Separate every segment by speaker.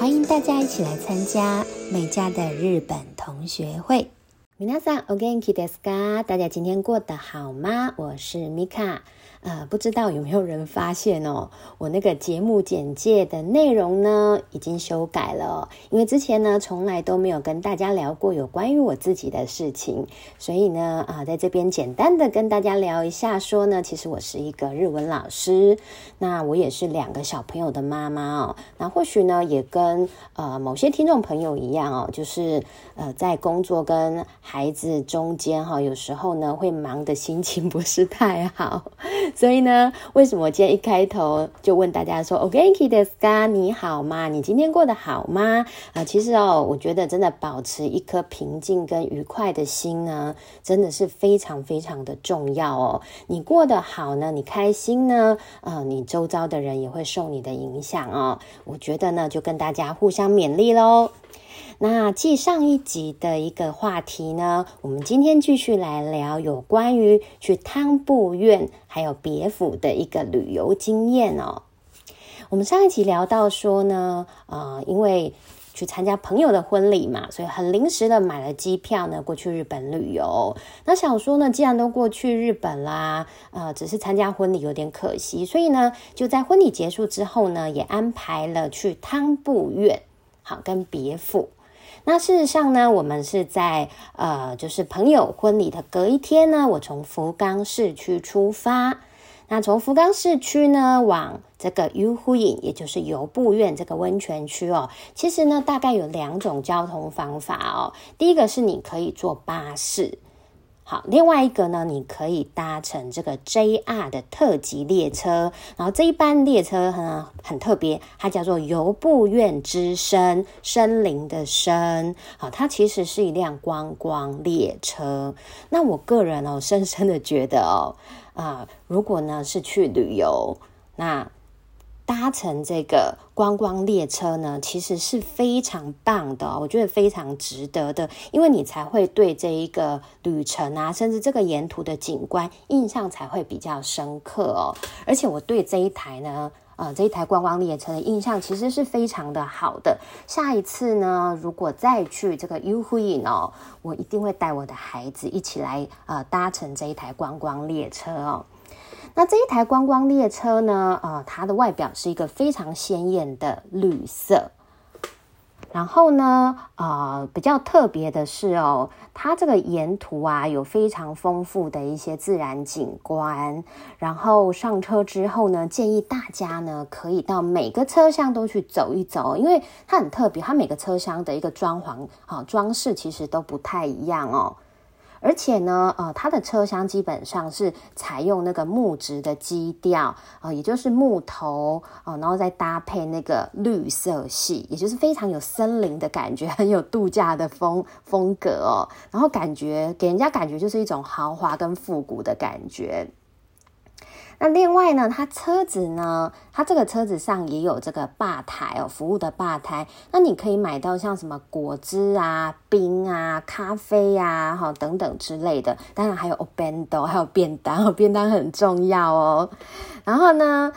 Speaker 1: 欢迎大家一起来参加美家的日本同学会。皆さんお元気ですか？大家今天过得好吗？我是米卡。 呃，不知道有没有人发现哦，我那个节目简介的内容呢，已经修改了。因为之前呢，从来都没有跟大家聊过有关于我自己的事情，所以呢，啊，在这边简单的跟大家聊一下，说呢，其实我是一个日文老师，那我也是两个小朋友的妈妈哦。那或许呢，也跟呃某些听众朋友一样哦，就是呃在工作跟孩子中间哈，有时候呢会忙的心情不是太好。所以呢，为什么我今天一开头就问大家说 o k k i d s k a 你好吗？你今天过得好吗？”啊，其实哦，我觉得真的保持一颗平静跟愉快的心呢，真的是非常非常的重要哦。你过得好呢，你开心呢，呃，你周遭的人也会受你的影响哦。我觉得呢，就跟大家互相勉励喽。那继上一集的一个话题呢，我们今天继续来聊有关于去汤布院还有别府的一个旅游经验哦。我们上一集聊到说呢，呃，因为去参加朋友的婚礼嘛，所以很临时的买了机票呢，过去日本旅游。那想说呢，既然都过去日本啦，呃，只是参加婚礼有点可惜，所以呢，就在婚礼结束之后呢，也安排了去汤布院，好跟别府。那事实上呢，我们是在呃，就是朋友婚礼的隔一天呢，我从福冈市区出发。那从福冈市区呢，往这个游湖影，也就是游步院这个温泉区哦，其实呢，大概有两种交通方法哦。第一个是你可以坐巴士。好，另外一个呢，你可以搭乘这个 JR 的特急列车，然后这一班列车呢很特别，它叫做游步院之声，森林的森。好，它其实是一辆观光列车。那我个人哦，深深的觉得哦，啊，如果呢是去旅游，那。搭乘这个观光列车呢，其实是非常棒的，我觉得非常值得的，因为你才会对这一个旅程啊，甚至这个沿途的景观印象才会比较深刻哦。而且我对这一台呢，呃，这一台观光列车的印象其实是非常的好的。下一次呢，如果再去这个 u h i 哦，我一定会带我的孩子一起来呃搭乘这一台观光列车哦。那这一台观光列车呢？呃，它的外表是一个非常鲜艳的绿色。然后呢，呃，比较特别的是哦，它这个沿途啊有非常丰富的一些自然景观。然后上车之后呢，建议大家呢可以到每个车厢都去走一走，因为它很特别，它每个车厢的一个装潢啊装饰其实都不太一样哦。而且呢，呃，它的车厢基本上是采用那个木质的基调啊，也就是木头啊，然后再搭配那个绿色系，也就是非常有森林的感觉，很有度假的风风格哦。然后感觉给人家感觉就是一种豪华跟复古的感觉。那另外呢，它车子呢，它这个车子上也有这个吧台哦，服务的吧台。那你可以买到像什么果汁啊、冰啊、咖啡呀，哈等等之类的。当然还有 obendo，还有便当，便当很重要哦。然后呢，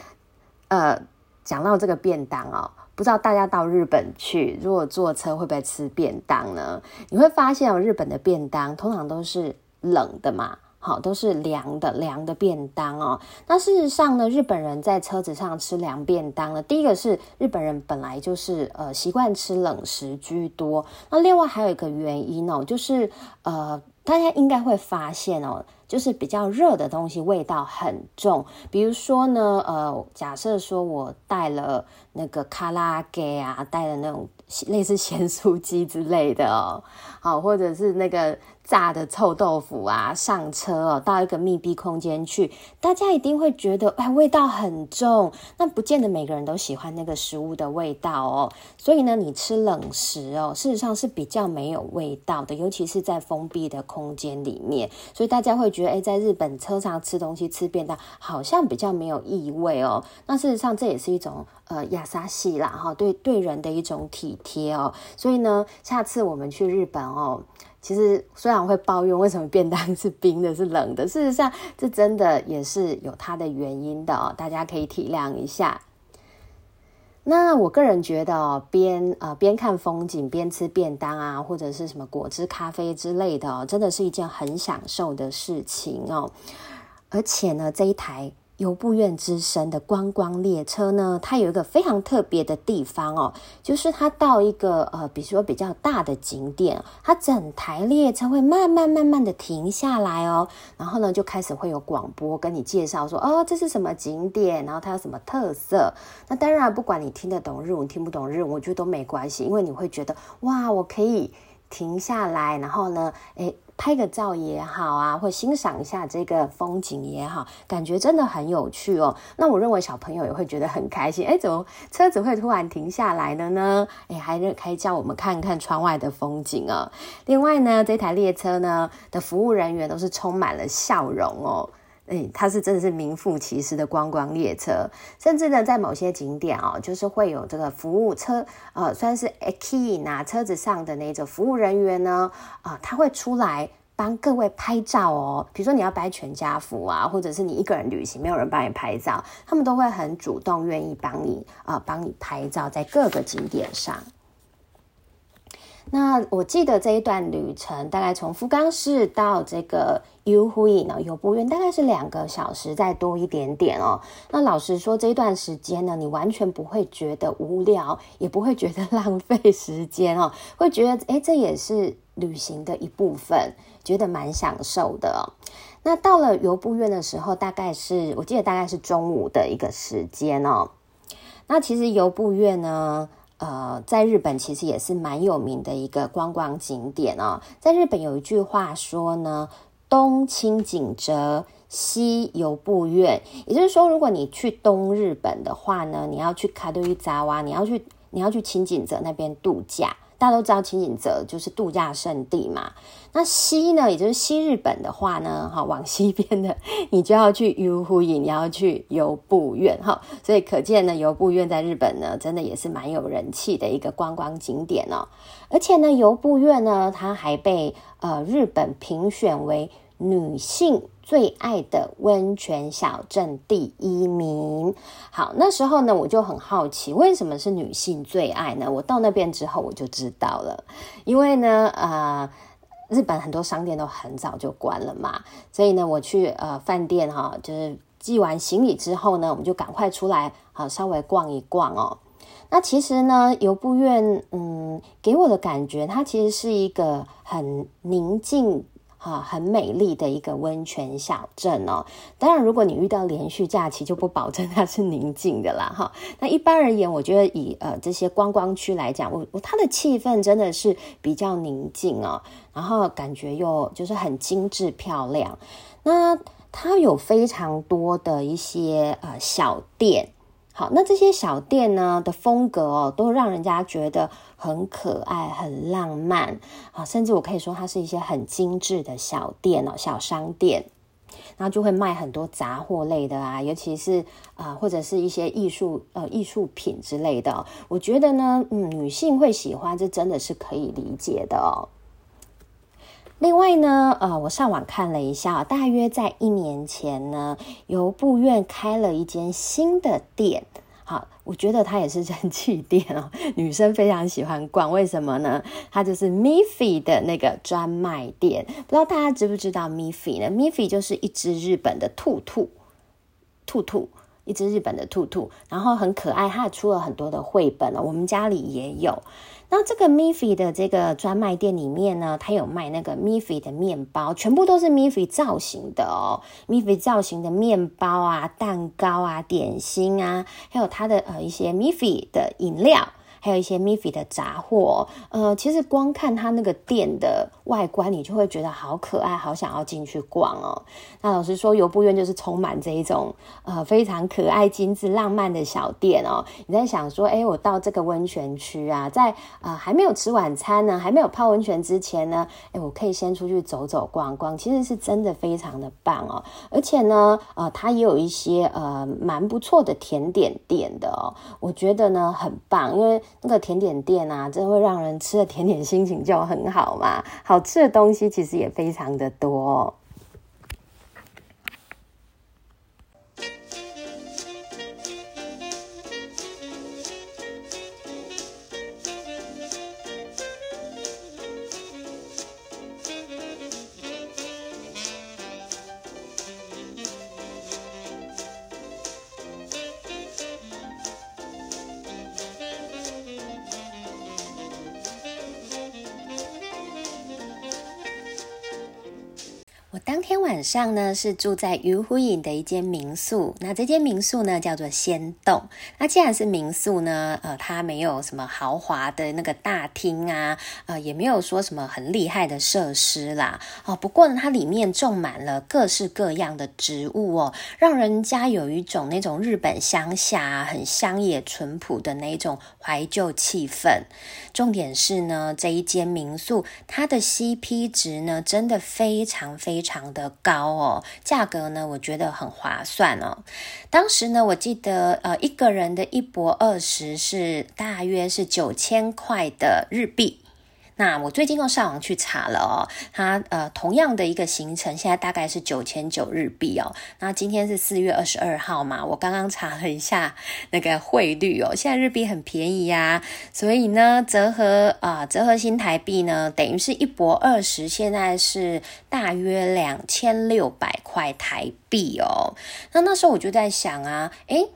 Speaker 1: 呃，讲到这个便当哦，不知道大家到日本去，如果坐车会不会吃便当呢？你会发现哦，日本的便当通常都是冷的嘛。好，都是凉的凉的便当哦。那事实上呢，日本人在车子上吃凉便当呢，第一个是日本人本来就是呃习惯吃冷食居多。那另外还有一个原因哦，就是呃大家应该会发现哦，就是比较热的东西味道很重。比如说呢，呃，假设说我带了那个卡拉给啊，带了那种 类似咸酥鸡之类的哦，好，或者是那个。炸的臭豆腐啊，上车哦，到一个密闭空间去，大家一定会觉得哎，味道很重。那不见得每个人都喜欢那个食物的味道哦。所以呢，你吃冷食哦，事实上是比较没有味道的，尤其是在封闭的空间里面。所以大家会觉得，哎，在日本车上吃东西吃便当，好像比较没有异味哦。那事实上这也是一种呃亚沙系啦，哈，对对人的一种体贴哦。所以呢，下次我们去日本哦。其实虽然会抱怨为什么便当是冰的，是冷的，事实上这真的也是有它的原因的哦，大家可以体谅一下。那我个人觉得哦，边呃边看风景边吃便当啊，或者是什么果汁、咖啡之类的哦，真的是一件很享受的事情哦。而且呢，这一台。游步院之声的观光列车呢，它有一个非常特别的地方哦，就是它到一个呃，比如说比较大的景点，它整台列车会慢慢慢慢的停下来哦，然后呢就开始会有广播跟你介绍说，哦，这是什么景点，然后它有什么特色。那当然，不管你听得懂日文听不懂日文，我觉得都没关系，因为你会觉得哇，我可以停下来，然后呢，诶。拍个照也好啊，或欣赏一下这个风景也好，感觉真的很有趣哦。那我认为小朋友也会觉得很开心。哎，怎么车子会突然停下来了呢？哎，还可以叫我们看看窗外的风景啊。另外呢，这台列车呢的服务人员都是充满了笑容哦。哎，它是真的是名副其实的观光列车，甚至呢，在某些景点哦，就是会有这个服务车，呃，算是 A key 拿车子上的那种服务人员呢，啊，他会出来帮各位拍照哦。比如说你要拍全家福啊，或者是你一个人旅行，没有人帮你拍照，他们都会很主动愿意帮你啊，帮你拍照在各个景点上。那我记得这一段旅程大概从福冈市到这个 U 呼应呢，游步院大概是两个小时再多一点点哦。那老实说，这一段时间呢，你完全不会觉得无聊，也不会觉得浪费时间哦，会觉得哎，这也是旅行的一部分，觉得蛮享受的。那到了游步院的时候，大概是我记得大概是中午的一个时间哦。那其实游步院呢。呃，在日本其实也是蛮有名的一个观光景点哦。在日本有一句话说呢：“东清井泽，西游步院。”也就是说，如果你去东日本的话呢，你要去卡多伊扎哇，你要去你要去清井泽那边度假。大家都知道清景泽就是度假胜地嘛。那西呢，也就是西日本的话呢，哈，往西边的 你就要去游湖影，你要去游步院，哈。所以可见呢，游步院在日本呢，真的也是蛮有人气的一个观光景点哦。而且呢，游步院呢，它还被呃日本评选为女性。最爱的温泉小镇第一名。好，那时候呢，我就很好奇，为什么是女性最爱呢？我到那边之后，我就知道了。因为呢，呃，日本很多商店都很早就关了嘛，所以呢，我去呃饭店哈，就是寄完行李之后呢，我们就赶快出来，好稍微逛一逛哦。那其实呢，游步院，嗯，给我的感觉，它其实是一个很宁静。啊，很美丽的一个温泉小镇哦。当然，如果你遇到连续假期，就不保证它是宁静的啦。哈，那一般而言，我觉得以呃这些观光区来讲，我我它的气氛真的是比较宁静哦，然后感觉又就是很精致漂亮。那它有非常多的一些呃小店。好，那这些小店呢的风格哦，都让人家觉得很可爱、很浪漫啊，甚至我可以说它是一些很精致的小店哦，小商店，然后就会卖很多杂货类的啊，尤其是啊，或者是一些艺术呃艺术品之类的。我觉得呢，嗯，女性会喜欢，这真的是可以理解的哦。另外呢，呃，我上网看了一下，大约在一年前呢，游步院开了一间新的店。好，我觉得它也是人气店哦，女生非常喜欢逛。为什么呢？它就是 Miffy 的那个专卖店。不知道大家知不知道 Miffy 呢？Miffy 就是一只日本的兔兔，兔兔，一只日本的兔兔，然后很可爱。它出了很多的绘本哦，我们家里也有。那这个 Miffy 的这个专卖店里面呢，它有卖那个 Miffy 的面包，全部都是 Miffy 造型的哦，Miffy 造型的面包啊、蛋糕啊、点心啊，还有它的呃一些 Miffy 的饮料。还有一些 Miffy 的杂货，呃，其实光看它那个店的外观，你就会觉得好可爱，好想要进去逛哦。那老实说，游步院就是充满这一种呃非常可爱、精致、浪漫的小店哦。你在想说，哎，我到这个温泉区啊，在啊还没有吃晚餐呢，还没有泡温泉之前呢，哎，我可以先出去走走逛逛，其实是真的非常的棒哦。而且呢，呃，它也有一些呃蛮不错的甜点店的哦，我觉得呢很棒，因为。那个甜点店啊，真的会让人吃了甜点心情就很好嘛。好好吃的东西其实也非常的多。上呢，是住在鱼湖影的一间民宿。那这间民宿呢，叫做仙洞。那既然是民宿呢，呃，它没有什么豪华的那个大厅啊，呃，也没有说什么很厉害的设施啦。哦，不过呢，它里面种满了各式各样的植物哦，让人家有一种那种日本乡下很乡野淳朴的那种怀旧气氛。重点是呢，这一间民宿它的 CP 值呢，真的非常非。常的高哦，价格呢，我觉得很划算哦。当时呢，我记得呃，一个人的一博二十是大约是九千块的日币。那我最近又上网去查了哦，它呃同样的一个行程，现在大概是九千九日币哦。那今天是四月二十二号嘛，我刚刚查了一下那个汇率哦，现在日币很便宜呀，所以呢折合啊折合新台币呢，等于是一博二十，现在是大约两千六百块台币哦。那那时候我就在想啊，诶。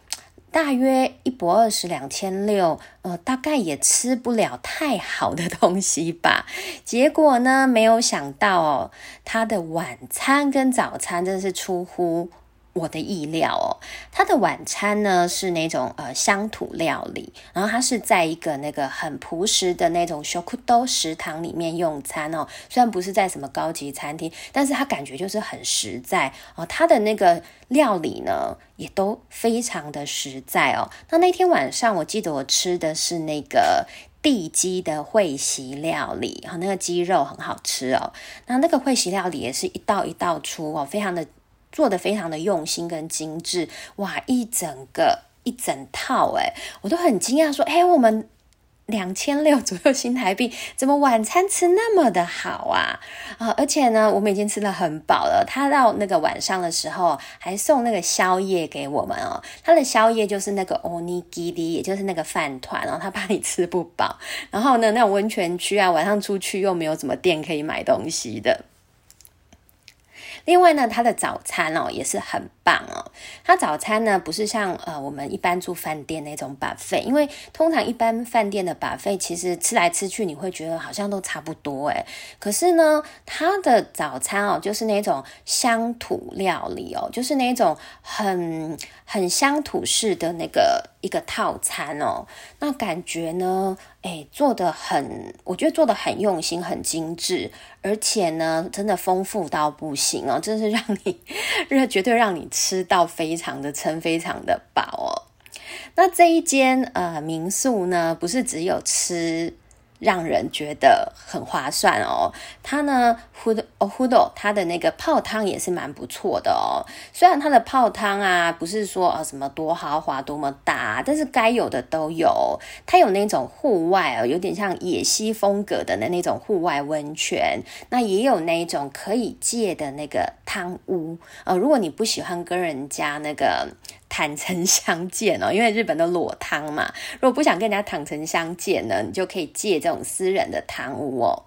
Speaker 1: 大约一博二十两千六，呃，大概也吃不了太好的东西吧。结果呢，没有想到哦，他的晚餐跟早餐真的是出乎。我的意料哦，他的晚餐呢是那种呃乡土料理，然后他是在一个那个很朴实的那种 shokudo 食堂里面用餐哦，虽然不是在什么高级餐厅，但是他感觉就是很实在哦。他的那个料理呢也都非常的实在哦。那那天晚上我记得我吃的是那个地鸡的会席料理，哈，那个鸡肉很好吃哦。那那个会席料理也是一道一道出哦，非常的。做的非常的用心跟精致，哇！一整个一整套，哎，我都很惊讶，说，哎，我们两千六左右新台币，怎么晚餐吃那么的好啊？啊，而且呢，我们已经吃的很饱了。他到那个晚上的时候，还送那个宵夜给我们哦。他的宵夜就是那个 onigiri，也就是那个饭团然后。他怕你吃不饱，然后呢，那种温泉区啊，晚上出去又没有什么店可以买东西的。另外呢，它的早餐哦也是很棒哦。它早餐呢不是像呃我们一般住饭店那种摆费因为通常一般饭店的摆费其实吃来吃去你会觉得好像都差不多诶。可是呢，它的早餐哦就是那种乡土料理哦，就是那种很很乡土式的那个一个套餐哦。那感觉呢，哎，做的很，我觉得做的很用心，很精致。而且呢，真的丰富到不行哦，真是让你，绝对让你吃到非常的撑，非常的饱哦。那这一间呃民宿呢，不是只有吃。让人觉得很划算哦。它呢，Hudo Hudo，它的那个泡汤也是蛮不错的哦。虽然它的泡汤啊，不是说呃什么多豪华、多么大，但是该有的都有。它有那种户外哦，有点像野溪风格的那那种户外温泉。那也有那种可以借的那个汤屋。呃，如果你不喜欢跟人家那个。坦诚相见哦，因为日本的裸汤嘛，如果不想跟人家坦诚相见呢，你就可以借这种私人的汤屋哦。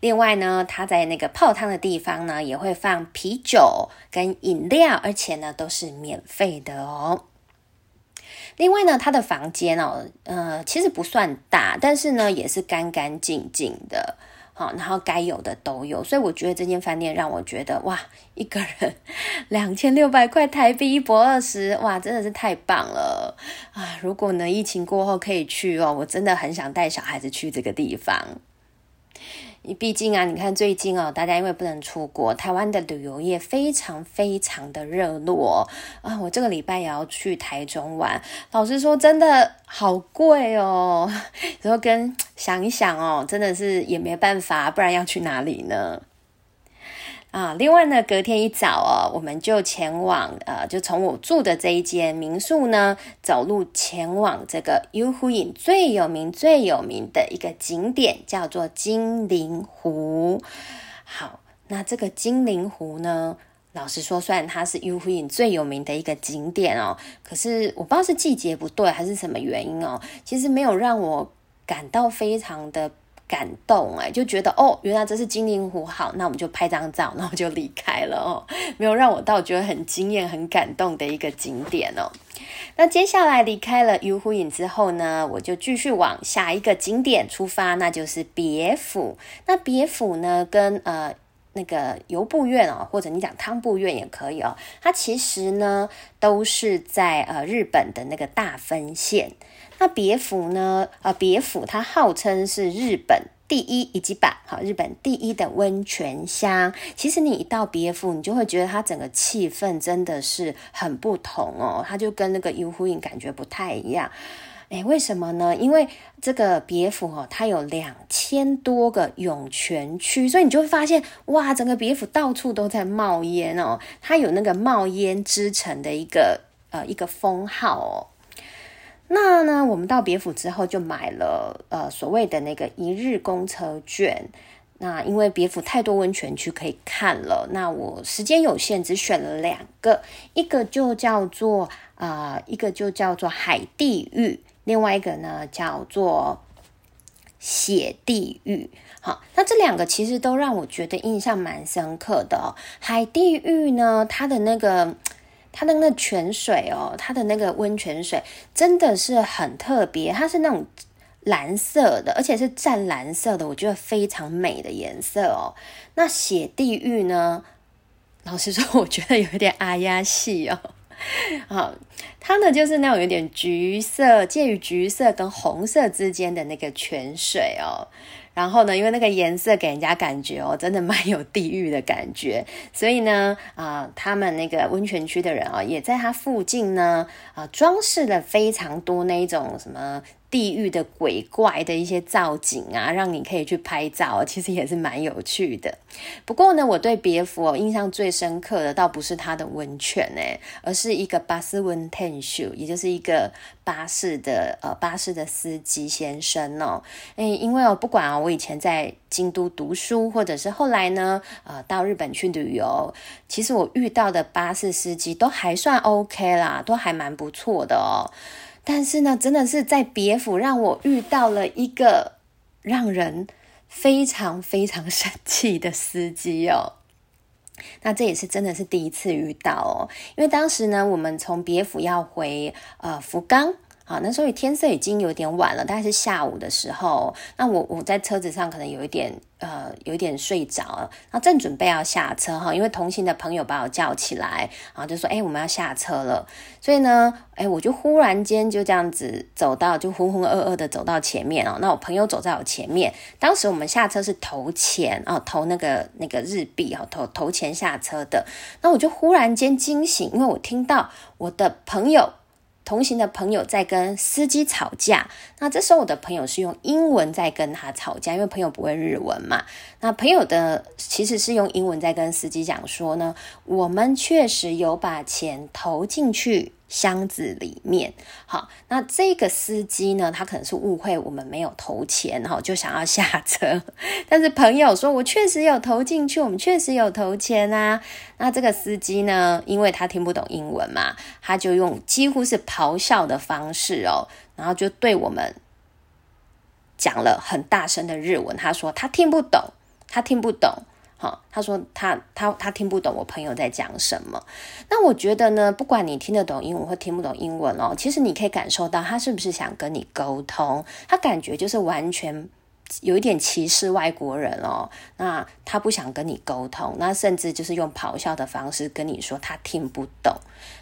Speaker 1: 另外呢，他在那个泡汤的地方呢，也会放啤酒跟饮料，而且呢都是免费的哦。另外呢，他的房间哦，呃，其实不算大，但是呢也是干干净净的。好，然后该有的都有，所以我觉得这间饭店让我觉得哇，一个人 两千六百块台币一博二十，哇，真的是太棒了啊！如果呢疫情过后可以去哦，我真的很想带小孩子去这个地方。你毕竟啊，你看最近哦，大家因为不能出国，台湾的旅游业非常非常的热络啊。我这个礼拜也要去台中玩，老实说，真的好贵哦。然后跟想一想哦，真的是也没办法，不然要去哪里呢？啊，另外呢，隔天一早哦，我们就前往呃，就从我住的这一间民宿呢，走路前往这个游湖影最有名、最有名的一个景点，叫做金陵湖。好，那这个金陵湖呢，老实说，虽然它是 U 湖影最有名的一个景点哦，可是我不知道是季节不对还是什么原因哦，其实没有让我感到非常的。感动哎，就觉得哦，原来这是金陵湖，好，那我们就拍张照，然后就离开了哦，没有让我到觉得很惊艳、很感动的一个景点哦。那接下来离开了鱼湖影之后呢，我就继续往下一个景点出发，那就是别府。那别府呢，跟呃。那个游步院哦，或者你讲汤步院也可以哦。它其实呢都是在呃日本的那个大分县。那别府呢？呃，别府它号称是日本第一以及版，哈，日本第一的温泉乡。其实你一到别府，你就会觉得它整个气氛真的是很不同哦，它就跟那个游户印感觉不太一样。哎，为什么呢？因为这个别府哦，它有两千多个涌泉区，所以你就会发现，哇，整个别府到处都在冒烟哦，它有那个冒烟之城的一个呃一个封号哦。那呢，我们到别府之后就买了呃所谓的那个一日公车券。那因为别府太多温泉区可以看了，那我时间有限，只选了两个，一个就叫做啊，一个就叫做海地狱。另外一个呢叫做血地狱，好，那这两个其实都让我觉得印象蛮深刻的。海地狱呢，它的那个它的那泉水哦，它的那个温泉水真的是很特别，它是那种蓝色的，而且是湛蓝色的，我觉得非常美的颜色哦。那血地狱呢，老实说，我觉得有一点阿亚系哦。好，它呢就是那种有点橘色，介于橘色跟红色之间的那个泉水哦。然后呢，因为那个颜色给人家感觉哦，真的蛮有地狱的感觉。所以呢，啊，他们那个温泉区的人啊，也在它附近呢，啊，装饰了非常多那一种什么。地狱的鬼怪的一些造景啊，让你可以去拍照，其实也是蛮有趣的。不过呢，我对别府印象最深刻的，倒不是它的温泉呢，而是一个巴斯温 ten 秀，也就是一个巴士的呃巴士的司机先生哦。诶，因为哦，不管啊，我以前在京都读书，或者是后来呢，呃，到日本去旅游，其实我遇到的巴士司机都还算 OK 啦，都还蛮不错的哦。但是呢，真的是在别府让我遇到了一个让人非常非常生气的司机哦。那这也是真的是第一次遇到哦，因为当时呢，我们从别府要回呃福冈。啊，那所以天色已经有点晚了，大概是下午的时候。那我我在车子上可能有一点呃，有点睡着了。那正准备要下车哈，因为同行的朋友把我叫起来，然后就说：“哎，我们要下车了。”所以呢，哎，我就忽然间就这样子走到，就浑浑噩噩的走到前面哦。那我朋友走在我前面，当时我们下车是投钱啊，投那个那个日币啊，投投钱下车的。那我就忽然间惊醒，因为我听到我的朋友。同行的朋友在跟司机吵架，那这时候我的朋友是用英文在跟他吵架，因为朋友不会日文嘛。那朋友的其实是用英文在跟司机讲说呢，我们确实有把钱投进去。箱子里面，好，那这个司机呢，他可能是误会我们没有投钱，哈，就想要下车。但是朋友说，我确实有投进去，我们确实有投钱啊。那这个司机呢，因为他听不懂英文嘛，他就用几乎是咆哮的方式哦，然后就对我们讲了很大声的日文。他说他听不懂，他听不懂。好，他说他他他听不懂我朋友在讲什么。那我觉得呢，不管你听得懂英文或听不懂英文哦，其实你可以感受到他是不是想跟你沟通。他感觉就是完全有一点歧视外国人哦。那他不想跟你沟通，那甚至就是用咆哮的方式跟你说他听不懂。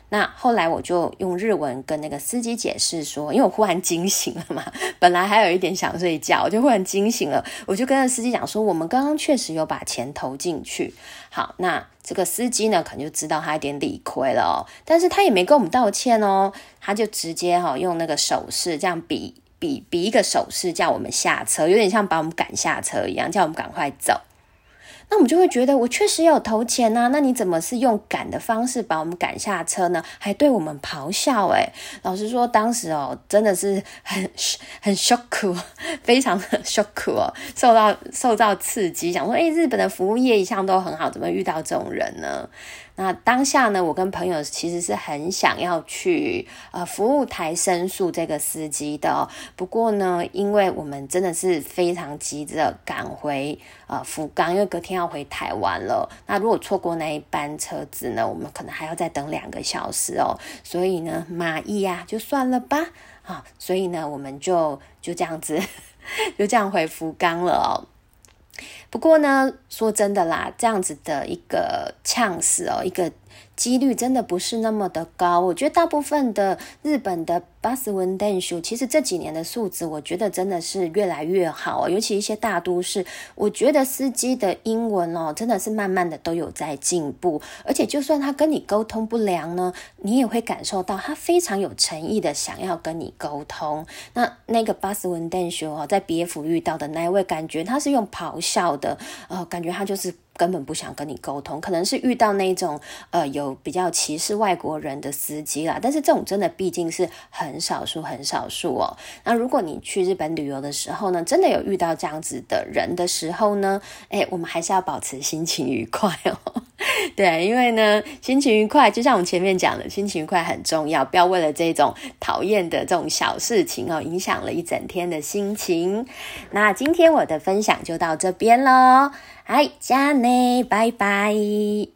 Speaker 1: 那后来我就用日文跟那个司机解释说，因为我忽然惊醒了嘛，本来还有一点想睡觉，我就忽然惊醒了，我就跟那司机讲说，我们刚刚确实有把钱投进去。好，那这个司机呢，可能就知道他有点理亏了哦，但是他也没跟我们道歉哦，他就直接哈用那个手势这样比比比一个手势叫我们下车，有点像把我们赶下车一样，叫我们赶快走。那我们就会觉得，我确实有投钱呐，那你怎么是用赶的方式把我们赶下车呢？还对我们咆哮，诶老实说，当时哦，真的是很很 shock，非常的 shock 哦，受到受到刺激，想说，诶日本的服务业一向都很好，怎么遇到这种人呢？那当下呢，我跟朋友其实是很想要去呃服务台申诉这个司机的，不过呢，因为我们真的是非常急着赶回呃福冈，因为隔天要回台湾了。那如果错过那一班车子呢，我们可能还要再等两个小时哦。所以呢，马意呀，就算了吧，啊，所以呢，我们就就这样子 就这样回福冈了哦。不过呢，说真的啦，这样子的一个呛死哦，一个。几率真的不是那么的高，我觉得大部分的日本的巴斯文登秀，其实这几年的素质，我觉得真的是越来越好哦尤其一些大都市，我觉得司机的英文哦，真的是慢慢的都有在进步。而且就算他跟你沟通不良呢，你也会感受到他非常有诚意的想要跟你沟通。那那个巴斯文登秀哦，在别府遇到的那一位，感觉他是用咆哮的，呃，感觉他就是。根本不想跟你沟通，可能是遇到那种呃有比较歧视外国人的司机啦。但是这种真的毕竟是很少数很少数哦。那如果你去日本旅游的时候呢，真的有遇到这样子的人的时候呢，哎，我们还是要保持心情愉快哦。对，因为呢，心情愉快，就像我们前面讲的，心情愉快很重要，不要为了这种讨厌的这种小事情哦，影响了一整天的心情。那今天我的分享就到这边喽。はい、じゃあね、バイバイ。